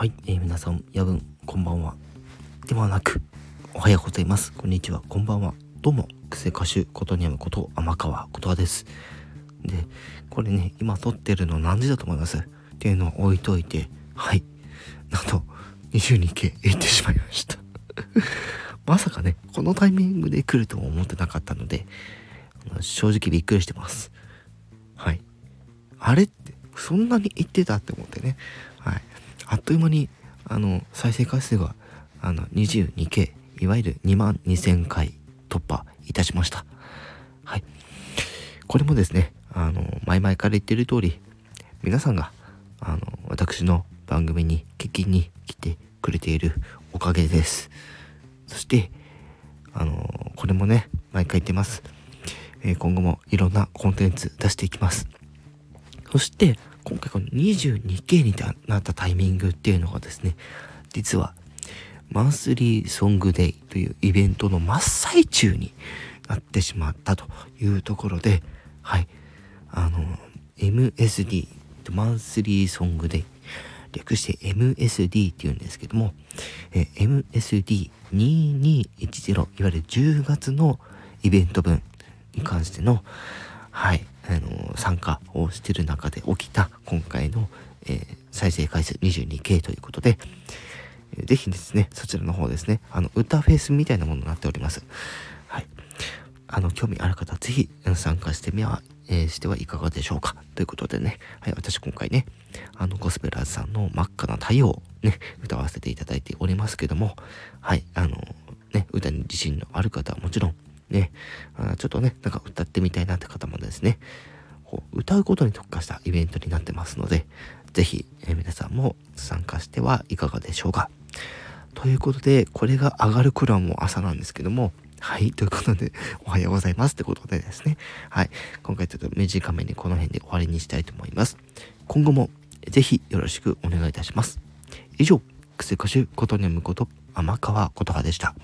はい、えー、皆さん、夜分、こんばんは。ではなく、おはようございます。こんにちは、こんばんは。どうも、クセ歌手、ことにやむこと、天川ことわです。で、これね、今撮ってるの何時だと思います？っていうのを置いといて、はい、なんと、22系行ってしまいました まさかね、このタイミングで来るとも思ってなかったので、正直びっくりしてます。はい。あれって、そんなに行ってたって思ってね。はい。あっという間に、あの、再生回数が、あの、22K、いわゆる2万2000回突破いたしました。はい。これもですね、あの、前々から言ってる通り、皆さんが、あの、私の番組に聞きに来てくれているおかげです。そして、あの、これもね、毎回言ってます。えー、今後もいろんなコンテンツ出していきます。そして、今回この 22K になったタイミングっていうのがですね、実は、マンスリーソングデイというイベントの真っ最中になってしまったというところで、はい、あの、MSD、マンスリーソングデイ、略して MSD っていうんですけども、MSD2210、いわゆる10月のイベント分に関しての、はい、あの参加をしてる中で起きた今回の、えー、再生回数 22K ということで、えー、ぜひですね、そちらの方ですね、あの、歌フェイスみたいなものになっております。はい。あの、興味ある方、ぜひ参加してみは、えー、してはいかがでしょうか。ということでね、はい、私今回ね、あの、ゴスペラーズさんの真っ赤な太陽をね、歌わせていただいておりますけども、はい、あの、ね、歌に自信のある方はもちろん、ね、ちょっとね、なんか歌ってみたいなって方もですね、こう歌うことに特化したイベントになってますので、ぜひ、え、皆さんも参加してはいかがでしょうか。ということで、これが上がる頃はもう朝なんですけども、はい。ということで、おはようございます。ってことでですね。はい。今回ちょっと短めにこの辺で終わりにしたいと思います。今後もぜひよろしくお願いいたします。以上、クセ歌手ことねむこと天川琴葉でした。